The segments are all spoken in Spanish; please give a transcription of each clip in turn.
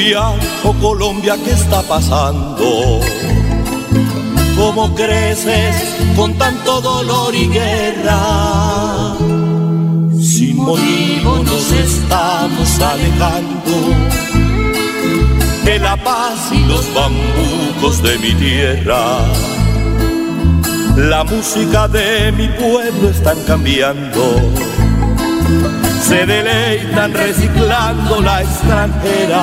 Colombia, oh Colombia, ¿qué está pasando? ¿Cómo creces con tanto dolor y guerra? Sin motivo nos estamos alejando de la paz y los bambucos de mi tierra. La música de mi pueblo están cambiando se deleitan reciclando la extranjera.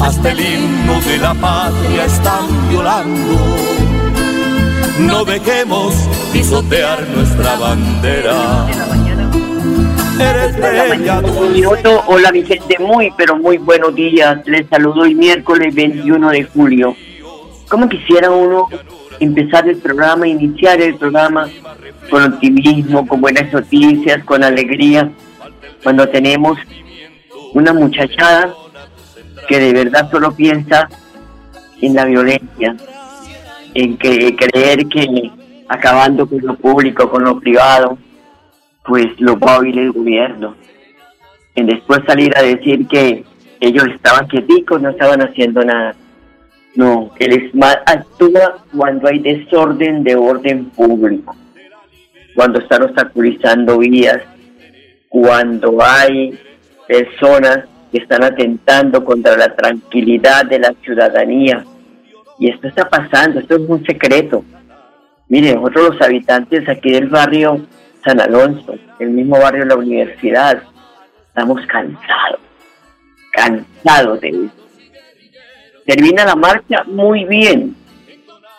Hasta el himno de la patria están violando. No dejemos pisotear nuestra bandera. Un minuto. Hola mi gente, muy pero muy buenos días. Les saludo hoy miércoles 21 de julio. ¿Cómo quisiera uno empezar el programa, iniciar el programa con optimismo, con buenas noticias, con alegría, cuando tenemos una muchachada que de verdad solo piensa en la violencia, en que creer que acabando con lo público, con lo privado, pues lo va a el gobierno. En después salir a decir que ellos estaban quieticos, no estaban haciendo nada. No, el ESMAD actúa cuando hay desorden de orden público, cuando están obstaculizando vías, cuando hay personas que están atentando contra la tranquilidad de la ciudadanía. Y esto está pasando, esto es un secreto. Mire, nosotros los habitantes aquí del barrio San Alonso, el mismo barrio de la universidad, estamos cansados, cansados de esto. Termina la marcha muy bien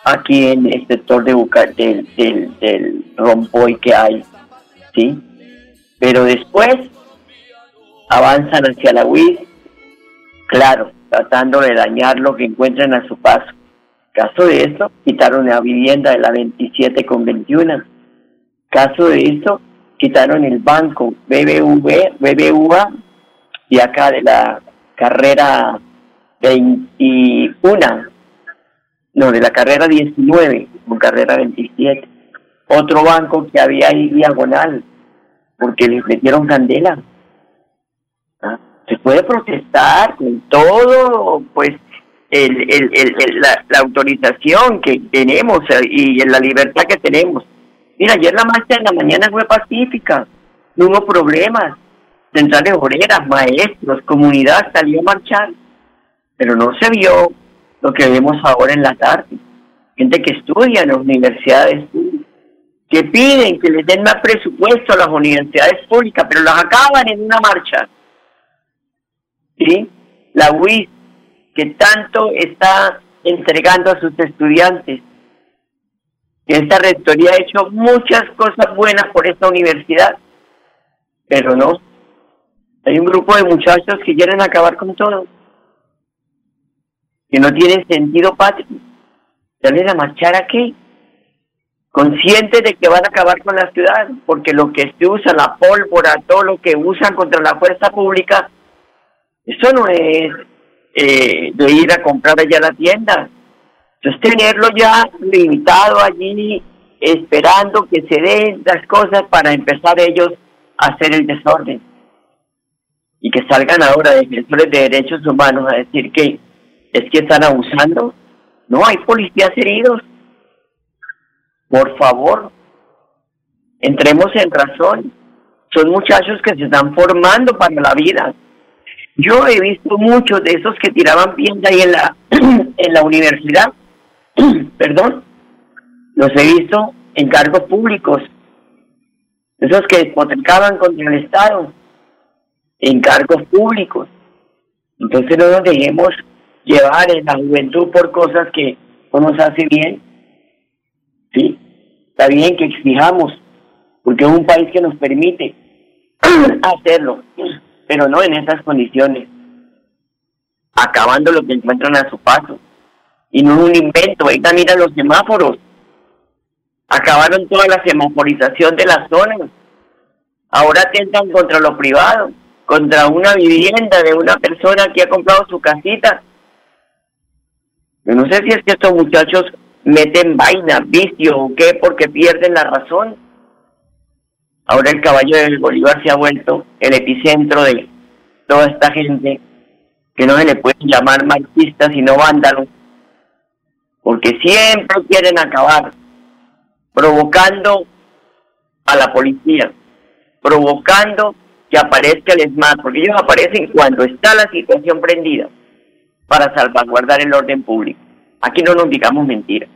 aquí en el sector de Buca, del, del, del rompoy que hay, ¿sí? Pero después avanzan hacia la UIS, claro, tratando de dañar lo que encuentran a su paso. Caso de esto, quitaron la vivienda de la 27 con 21. Caso de esto, quitaron el banco BBV, BBVA y acá de la carrera 21, no, de la carrera 19 con carrera 27. Otro banco que había ahí diagonal, porque les metieron candela. ¿Ah? Se puede protestar con todo, pues, el, el, el, el- la, la autorización que tenemos eh, y la libertad que tenemos. Mira, ayer la marcha en la mañana fue pacífica, no hubo problemas. Centrales obreras, maestros, comunidad salió a marchar, pero no se vio lo que vemos ahora en la tarde. Gente que estudia en las universidades públicas, que piden que les den más presupuesto a las universidades públicas, pero las acaban en una marcha. ¿Sí? La UIS, que tanto está entregando a sus estudiantes, esta rectoría ha hecho muchas cosas buenas por esta universidad, pero no. Hay un grupo de muchachos que quieren acabar con todo, que no tienen sentido patrio. ¿Salen a marchar aquí? Conscientes de que van a acabar con la ciudad, porque lo que se usa, la pólvora, todo lo que usan contra la fuerza pública, eso no es eh, de ir a comprar allá la tienda. Eso es tenerlo ya limitado allí, esperando que se den las cosas para empezar ellos a hacer el desorden. Y que salgan ahora defensores de derechos humanos a decir que es que están abusando. No, hay policías heridos. Por favor, entremos en razón. Son muchachos que se están formando para la vida. Yo he visto muchos de esos que tiraban piedra ahí en la, en la universidad, perdón, los he visto en cargos públicos, esos que hipotecaban contra el Estado, en cargos públicos. Entonces no nos dejemos llevar en la juventud por cosas que no nos hace bien. Sí, está bien que exijamos, porque es un país que nos permite hacerlo, pero no en esas condiciones, acabando lo que encuentran a su paso. Y no es un invento, ahí mira los semáforos. Acabaron toda la semaforización de las zonas. Ahora atentan contra lo privado, contra una vivienda de una persona que ha comprado su casita. Yo no sé si es que estos muchachos meten vaina, vicio o qué, porque pierden la razón. Ahora el caballo del Bolívar se ha vuelto el epicentro de toda esta gente que no se le pueden llamar marxistas sino vándalos, porque siempre quieren acabar provocando a la policía, provocando que aparezca el ESMAD, porque ellos aparecen cuando está la situación prendida para salvaguardar el orden público. Aquí no nos digamos mentiras.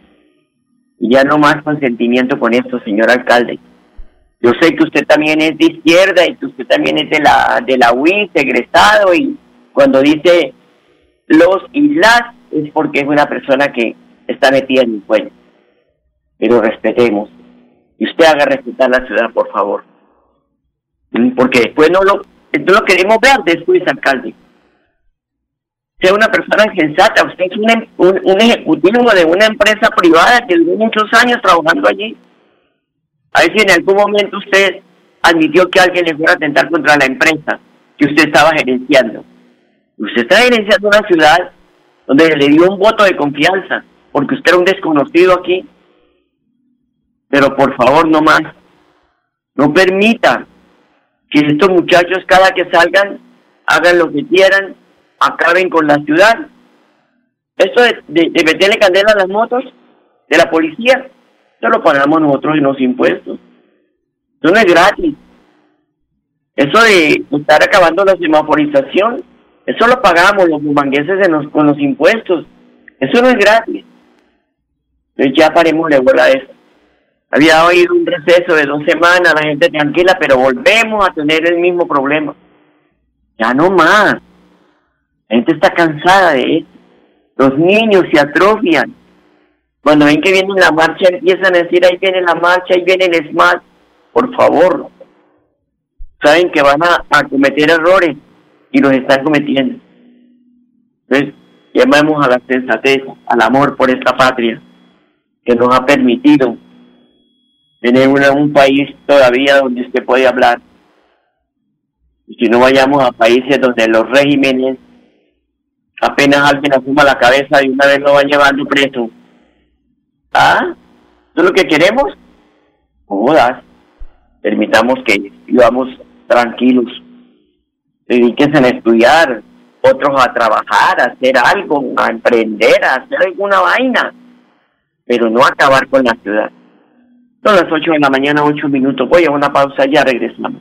Y ya no más consentimiento con esto, señor alcalde. Yo sé que usted también es de izquierda y que usted también es de la de la UIS, egresado, y cuando dice los y las es porque es una persona que está metida en el cuello. Pero respetemos. Y usted haga respetar la ciudad, por favor. Porque después no lo, no lo queremos ver después, alcalde. Sea una persona sensata, usted es un, em, un, un ejecutivo de una empresa privada que duró muchos años trabajando allí a ver si en algún momento usted admitió que alguien le fuera a atentar contra la empresa que usted estaba gerenciando. Usted está gerenciando una ciudad donde le dio un voto de confianza, porque usted era un desconocido aquí. Pero por favor, no más. No permita que estos muchachos cada que salgan hagan lo que quieran, acaben con la ciudad. Esto de, de meterle candela a las motos de la policía, lo pagamos nosotros en los impuestos. Eso no es gratis. Eso de estar acabando la semaforización, eso lo pagamos los bumangueses en con los impuestos. Eso no es gratis. Entonces ya paremos de bola eso. Había oído un receso de dos semanas, la gente tranquila, pero volvemos a tener el mismo problema. Ya no más. Gente está cansada de eso. Los niños se atrofian. Cuando ven que viene la marcha, empiezan a decir, ahí viene la marcha, ahí viene el SMAT. Por favor, saben que van a, cometer errores y los están cometiendo. Entonces, llamemos a la sensatez, al amor por esta patria que nos ha permitido tener un país todavía donde usted puede hablar. Y si no vayamos a países donde los regímenes apenas alguien asuma la cabeza y una vez lo van llevando preso ¿Ah? ¿Eso es lo que queremos? Jodas. Permitamos que vivamos tranquilos. Dedíquense a estudiar, otros a trabajar, a hacer algo, a emprender, a hacer alguna vaina, pero no acabar con la ciudad. Son las 8 de la mañana, 8 minutos. Voy a una pausa, ya regresamos.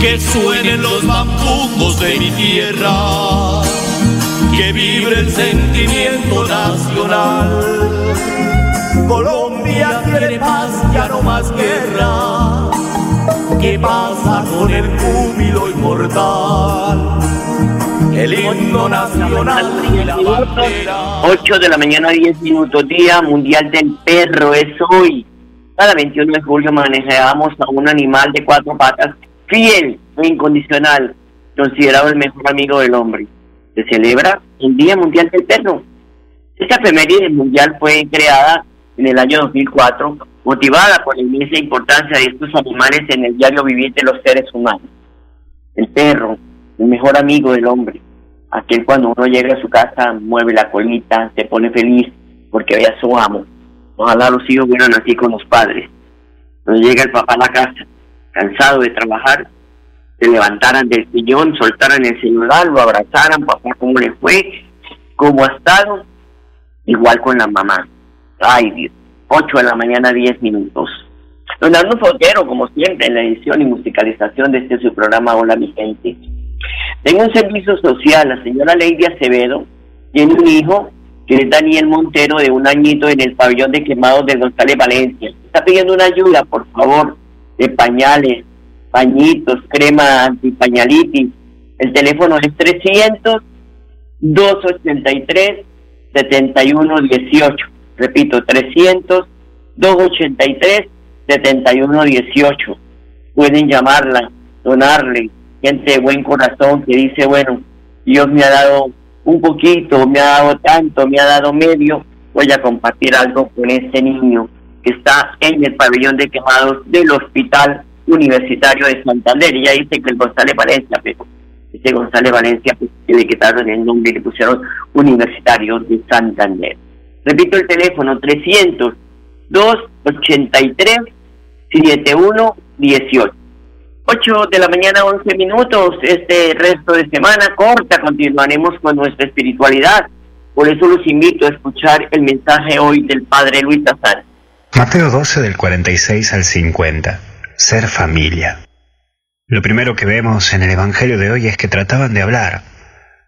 que suenen los bambucos de mi tierra, que vibre el sentimiento nacional. Colombia quiere paz, ya no más guerra. ¿Qué pasa con el júbilo inmortal? El himno nacional y la bandera. 8 de la mañana, 10 minutos, Día Mundial del Perro, es hoy. Cada 21 de julio manejamos a un animal de cuatro patas fiel e incondicional, considerado el mejor amigo del hombre. Se celebra el Día Mundial del Perro. Esta efeméride mundial fue creada en el año 2004, motivada por la inmensa importancia de estos animales en el diario vivir de los seres humanos. El perro, el mejor amigo del hombre, aquel cuando uno llega a su casa mueve la colita, se pone feliz porque ve a su amo. Ojalá los hijos fueran así con los padres. Cuando llega el papá a la casa, cansado de trabajar, se levantaran del sillón, soltaran el celular, lo abrazaran, papá, ¿cómo le fue? ¿Cómo ha estado? Igual con la mamá. Ay, Dios. 8 de la mañana, 10 minutos. Don Arno Foguero, como siempre, en la edición y musicalización de este su programa Hola mi gente. Tengo un servicio social, la señora Lady Acevedo tiene un hijo que es Daniel Montero de un añito en el pabellón de quemados de González Valencia. Está pidiendo una ayuda, por favor, de pañales, pañitos, crema antipañalitis. El teléfono es 300 283 7118. Repito, 300 283 7118. Pueden llamarla, donarle, gente de buen corazón que dice, bueno, Dios me ha dado un poquito, me ha dado tanto, me ha dado medio, voy a compartir algo con este niño que está en el pabellón de quemados del Hospital Universitario de Santander. Y ya dice que el González Valencia, pero ese González Valencia pues, le quitaron el nombre y le pusieron Universitario de Santander. Repito el teléfono, 300 283 7118. 8 de la mañana, 11 minutos. Este resto de semana corta continuaremos con nuestra espiritualidad. Por eso los invito a escuchar el mensaje hoy del Padre Luis Azar. Mateo 12 del 46 al 50. Ser familia. Lo primero que vemos en el Evangelio de hoy es que trataban de hablar.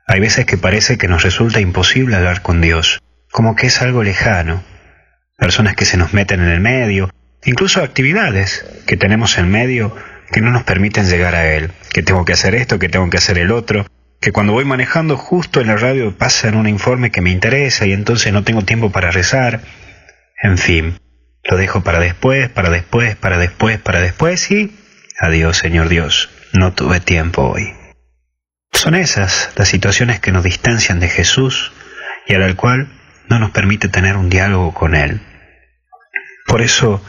Hay veces que parece que nos resulta imposible hablar con Dios, como que es algo lejano. Personas que se nos meten en el medio, incluso actividades que tenemos en medio que no nos permiten llegar a Él, que tengo que hacer esto, que tengo que hacer el otro, que cuando voy manejando justo en la radio pasan un informe que me interesa y entonces no tengo tiempo para rezar. En fin, lo dejo para después, para después, para después, para después y adiós Señor Dios, no tuve tiempo hoy. Son esas las situaciones que nos distancian de Jesús y al cual no nos permite tener un diálogo con Él. Por eso,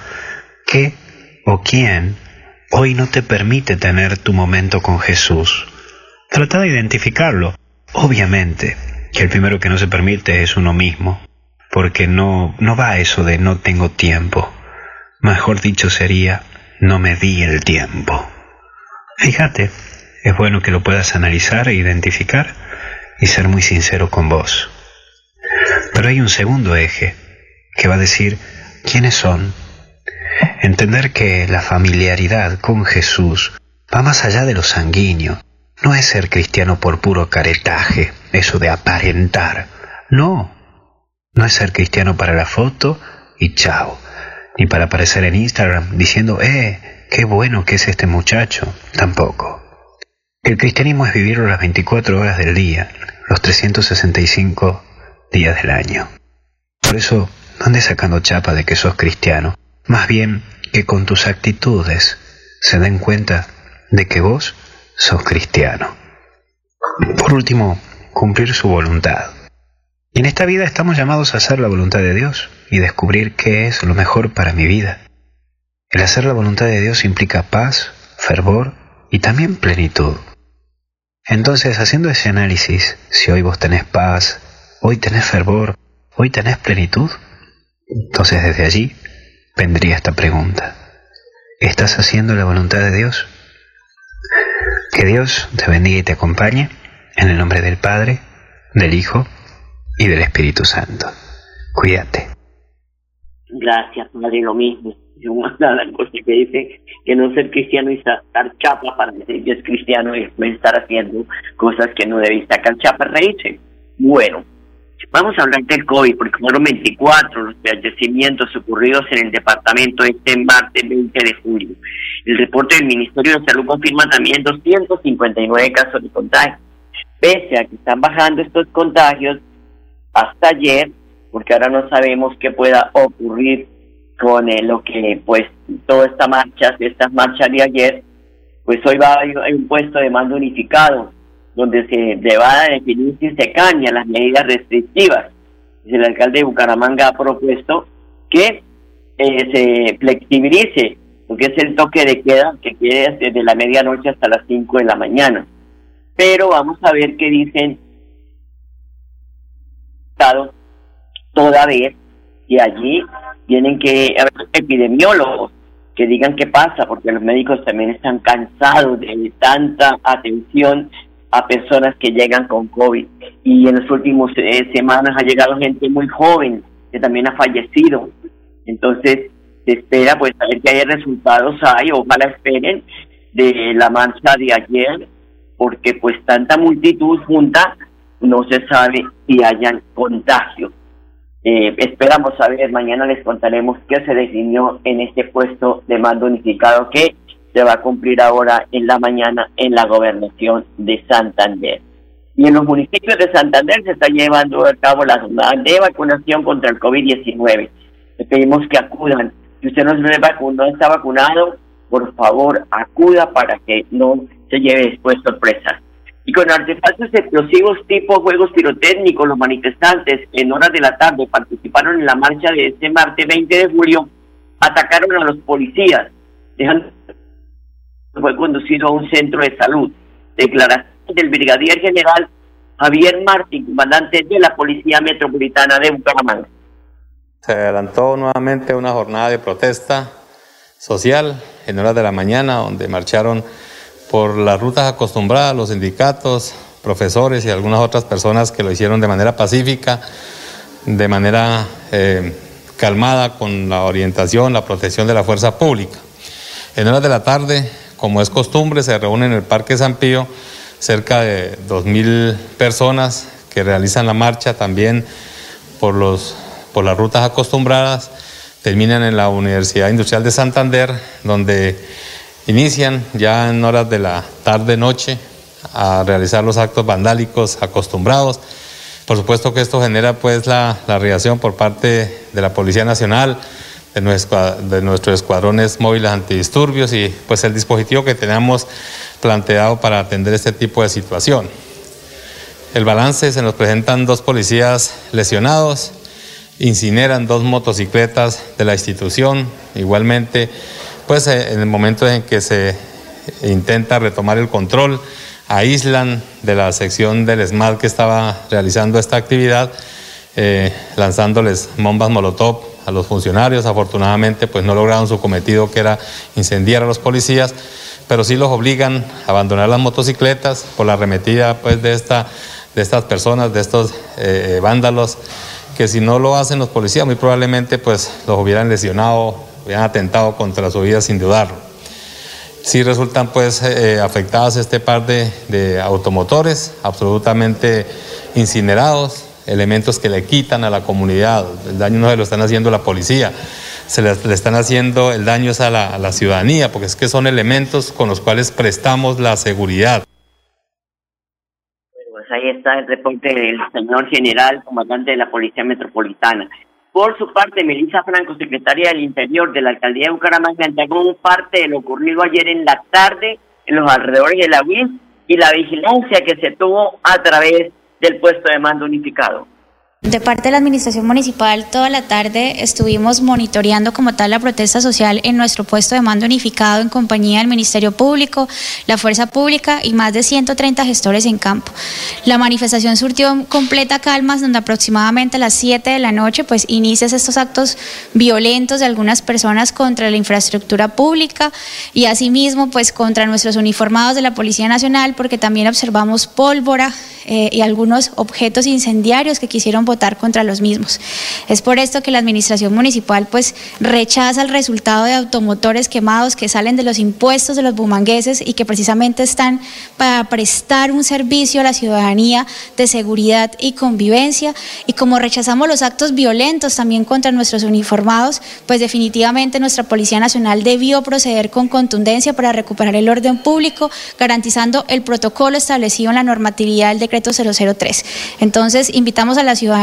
¿qué o quién hoy no te permite tener tu momento con Jesús? Trata de identificarlo. Obviamente que el primero que no se permite es uno mismo porque no, no va eso de no tengo tiempo. Mejor dicho sería, no me di el tiempo. Fíjate, es bueno que lo puedas analizar e identificar y ser muy sincero con vos. Pero hay un segundo eje que va a decir quiénes son. Entender que la familiaridad con Jesús va más allá de lo sanguíneo. No es ser cristiano por puro caretaje, eso de aparentar. No, no es ser cristiano para la foto y chao, ni para aparecer en Instagram diciendo, eh, qué bueno que es este muchacho, tampoco. El cristianismo es vivirlo las 24 horas del día, los 365 días del año. Por eso, no andes sacando chapa de que sos cristiano, más bien que con tus actitudes se den cuenta de que vos sos cristiano. Por último, cumplir su voluntad. En esta vida estamos llamados a hacer la voluntad de Dios y descubrir qué es lo mejor para mi vida. El hacer la voluntad de Dios implica paz, fervor y también plenitud. Entonces, haciendo ese análisis, si hoy vos tenés paz, hoy tenés fervor, hoy tenés plenitud, entonces desde allí vendría esta pregunta. ¿Estás haciendo la voluntad de Dios? Que Dios te bendiga y te acompañe en el nombre del Padre, del Hijo y del Espíritu Santo. Cuídate. Gracias, Padre, lo mismo. Yo la cosa que dice que no ser cristiano y sacar chapa para decir que es cristiano y estar haciendo cosas que no debí sacar chapa reírse. Bueno, vamos a hablar del COVID porque fueron 24 los fallecimientos ocurridos en el departamento este martes 20 de julio. El reporte del Ministerio de Salud confirma también 259 casos de contagio. Pese a que están bajando estos contagios, hasta ayer, porque ahora no sabemos qué pueda ocurrir con eh, lo que pues toda esta marcha, estas marchas de ayer, pues hoy va a hay un puesto de mando unificado donde se va a definir si se cambian las medidas restrictivas. El alcalde de Bucaramanga ha propuesto que eh, se flexibilice lo que es el toque de queda, que quede desde la medianoche hasta las 5 de la mañana. Pero vamos a ver qué dicen toda vez que allí tienen que haber epidemiólogos que digan qué pasa, porque los médicos también están cansados de tanta atención a personas que llegan con COVID. Y en las últimas eh, semanas ha llegado gente muy joven que también ha fallecido. Entonces, se espera pues a ver qué resultados hay, ojalá esperen de la marcha de ayer, porque pues tanta multitud junta no se sabe si hayan contagios. Eh, esperamos saber, mañana les contaremos qué se definió en este puesto de mando unificado que se va a cumplir ahora en la mañana en la gobernación de Santander. Y en los municipios de Santander se está llevando a cabo la jornada de vacunación contra el COVID-19. Les pedimos que acudan. Si usted no, no está vacunado, por favor, acuda para que no se lleve después sorpresas. Y con artefactos explosivos tipo juegos pirotécnicos, los manifestantes en horas de la tarde participaron en la marcha de este martes 20 de julio, atacaron a los policías, dejando fue conducido a un centro de salud. Declaración del brigadier general Javier Martín, comandante de la Policía Metropolitana de Bucaramanga. Se adelantó nuevamente una jornada de protesta social en horas de la mañana, donde marcharon por las rutas acostumbradas los sindicatos, profesores y algunas otras personas que lo hicieron de manera pacífica, de manera eh, calmada, con la orientación, la protección de la fuerza pública. En horas de la tarde como es costumbre, se reúnen en el Parque San Pío cerca de 2.000 personas que realizan la marcha también por, los, por las rutas acostumbradas. Terminan en la Universidad Industrial de Santander, donde inician ya en horas de la tarde-noche a realizar los actos vandálicos acostumbrados. Por supuesto que esto genera pues la, la reacción por parte de la Policía Nacional, de, nuestro, de nuestros escuadrones móviles antidisturbios y pues el dispositivo que tenemos planteado para atender este tipo de situación. El balance se nos presentan dos policías lesionados, incineran dos motocicletas de la institución, igualmente pues eh, en el momento en que se intenta retomar el control, aíslan de la sección del SMAT que estaba realizando esta actividad, eh, lanzándoles bombas molotov a los funcionarios. Afortunadamente, pues no lograron su cometido que era incendiar a los policías, pero sí los obligan a abandonar las motocicletas por la arremetida pues, de, esta, de estas personas, de estos eh, vándalos, que si no lo hacen los policías, muy probablemente pues los hubieran lesionado, hubieran atentado contra su vida sin dudarlo. Sí resultan pues eh, afectadas este par de, de automotores, absolutamente incinerados, elementos que le quitan a la comunidad. El daño no se lo están haciendo la policía, se le, están haciendo el daño a la, la ciudadanía, porque es que son elementos con los cuales prestamos la seguridad. Pues ahí está el reporte del señor general, comandante de la Policía Metropolitana. Por su parte, Melissa Franco, secretaria del Interior de la Alcaldía de Bucaramanga, entregó un parte de lo ocurrido ayer en la tarde en los alrededores de la UIS y la vigilancia que se tuvo a través del puesto de mando unificado. De parte de la Administración Municipal, toda la tarde estuvimos monitoreando como tal la protesta social en nuestro puesto de mando unificado en compañía del Ministerio Público, la Fuerza Pública y más de 130 gestores en campo. La manifestación surtió completa calma, donde aproximadamente a las 7 de la noche pues inicias estos actos violentos de algunas personas contra la infraestructura pública y asimismo pues contra nuestros uniformados de la Policía Nacional porque también observamos pólvora eh, y algunos objetos incendiarios que quisieron votar contra los mismos. Es por esto que la administración municipal pues rechaza el resultado de automotores quemados que salen de los impuestos de los bumangueses y que precisamente están para prestar un servicio a la ciudadanía de seguridad y convivencia. Y como rechazamos los actos violentos también contra nuestros uniformados, pues definitivamente nuestra Policía Nacional debió proceder con contundencia para recuperar el orden público, garantizando el protocolo establecido en la normatividad del decreto 003. Entonces, invitamos a la ciudadanía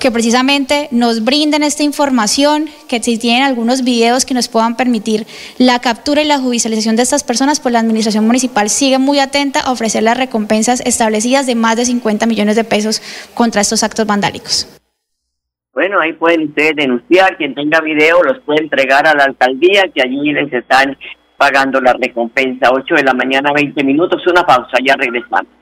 que precisamente nos brinden esta información, que si tienen algunos videos que nos puedan permitir la captura y la judicialización de estas personas, pues la administración municipal sigue muy atenta a ofrecer las recompensas establecidas de más de 50 millones de pesos contra estos actos vandálicos. Bueno, ahí pueden ustedes denunciar, quien tenga video los puede entregar a la alcaldía, que allí les están pagando la recompensa. 8 de la mañana, 20 minutos, una pausa, ya regresamos.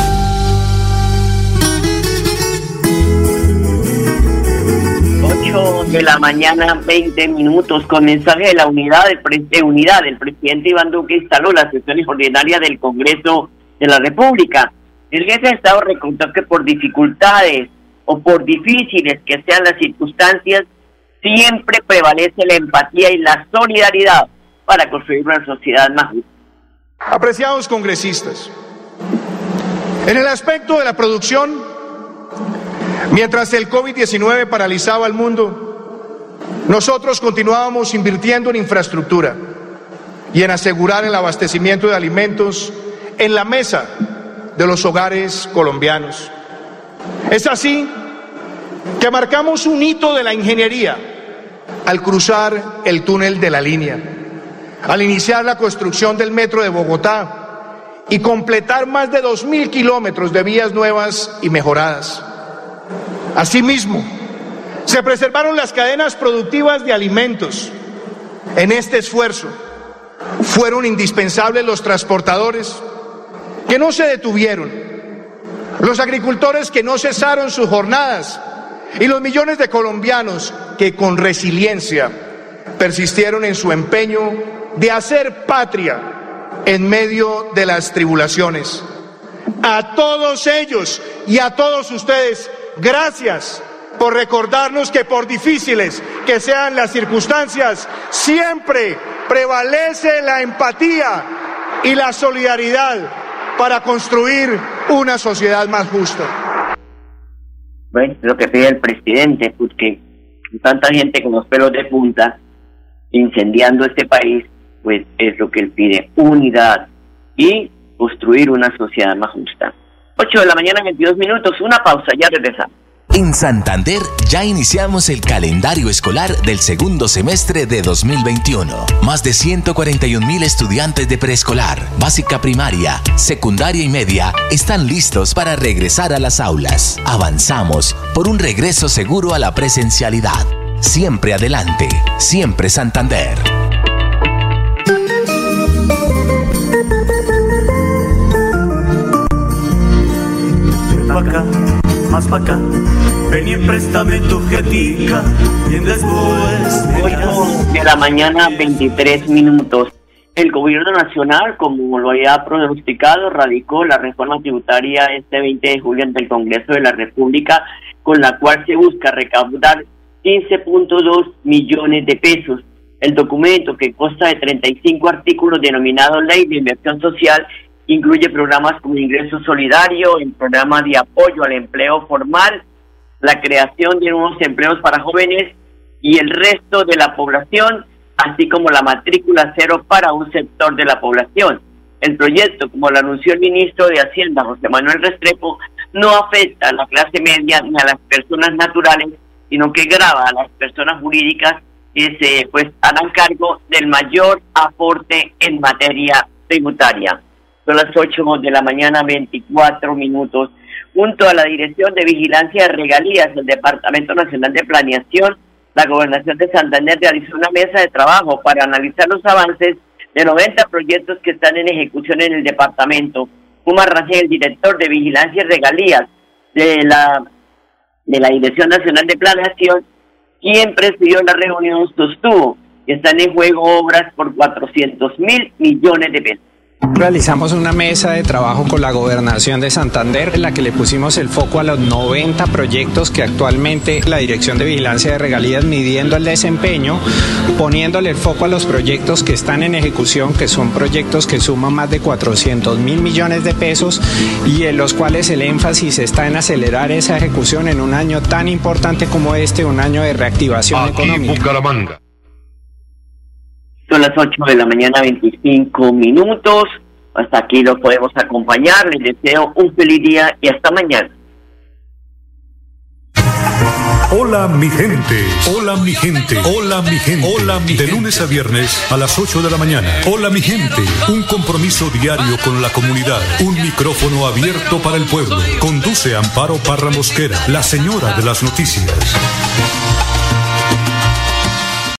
De la mañana, 20 minutos, con mensaje de la unidad, de unidad. El presidente Iván Duque instaló las sesiones ordinarias del Congreso de la República. El jefe de Estado reconoció que por dificultades o por difíciles que sean las circunstancias, siempre prevalece la empatía y la solidaridad para construir una sociedad más justa. Apreciados congresistas, en el aspecto de la producción, Mientras el COVID-19 paralizaba al mundo, nosotros continuábamos invirtiendo en infraestructura y en asegurar el abastecimiento de alimentos en la mesa de los hogares colombianos. Es así que marcamos un hito de la ingeniería al cruzar el túnel de la línea, al iniciar la construcción del metro de Bogotá y completar más de 2.000 kilómetros de vías nuevas y mejoradas. Asimismo, se preservaron las cadenas productivas de alimentos. En este esfuerzo fueron indispensables los transportadores que no se detuvieron, los agricultores que no cesaron sus jornadas y los millones de colombianos que con resiliencia persistieron en su empeño de hacer patria en medio de las tribulaciones. A todos ellos y a todos ustedes Gracias por recordarnos que por difíciles que sean las circunstancias, siempre prevalece la empatía y la solidaridad para construir una sociedad más justa. Bueno, lo que pide el presidente, porque tanta gente con los pelos de punta incendiando este país, pues es lo que él pide, unidad y construir una sociedad más justa. 8 de la mañana, 22 minutos, una pausa, ya regresamos. En Santander ya iniciamos el calendario escolar del segundo semestre de 2021. Más de 141 mil estudiantes de preescolar, básica primaria, secundaria y media están listos para regresar a las aulas. Avanzamos por un regreso seguro a la presencialidad. Siempre adelante, siempre Santander. Más pa' acá. Ven y préstame tu jetica y después... 8 de la mañana, 23 minutos. El gobierno nacional, como lo había pronosticado, radicó la reforma tributaria este 20 de julio ante el Congreso de la República, con la cual se busca recaudar 15.2 millones de pesos. El documento, que consta de 35 artículos denominado Ley de Inversión Social, Incluye programas como ingreso solidario, el programa de apoyo al empleo formal, la creación de nuevos empleos para jóvenes y el resto de la población, así como la matrícula cero para un sector de la población. El proyecto, como lo anunció el ministro de Hacienda, José Manuel Restrepo, no afecta a la clase media ni a las personas naturales, sino que grava a las personas jurídicas que se pues harán cargo del mayor aporte en materia tributaria. Son las 8 de la mañana, 24 minutos. Junto a la Dirección de Vigilancia de Regalías del Departamento Nacional de Planeación, la Gobernación de Santander realizó una mesa de trabajo para analizar los avances de 90 proyectos que están en ejecución en el departamento. Puma Rangel, el director de Vigilancia y Regalías de la, de la Dirección Nacional de Planeación, quien presidió la reunión, sostuvo que están en juego obras por 400 mil millones de pesos. Realizamos una mesa de trabajo con la gobernación de Santander en la que le pusimos el foco a los 90 proyectos que actualmente la Dirección de Vigilancia de Regalías midiendo el desempeño, poniéndole el foco a los proyectos que están en ejecución, que son proyectos que suman más de 400 mil millones de pesos y en los cuales el énfasis está en acelerar esa ejecución en un año tan importante como este, un año de reactivación económica. Son las 8 de la mañana, 25 minutos. Hasta aquí lo podemos acompañar. Les deseo un feliz día y hasta mañana. Hola mi gente, hola mi gente, hola mi gente, hola mi De lunes a viernes a las 8 de la mañana. Hola mi gente, un compromiso diario con la comunidad, un micrófono abierto para el pueblo. Conduce Amparo Parra Mosquera, la señora de las noticias.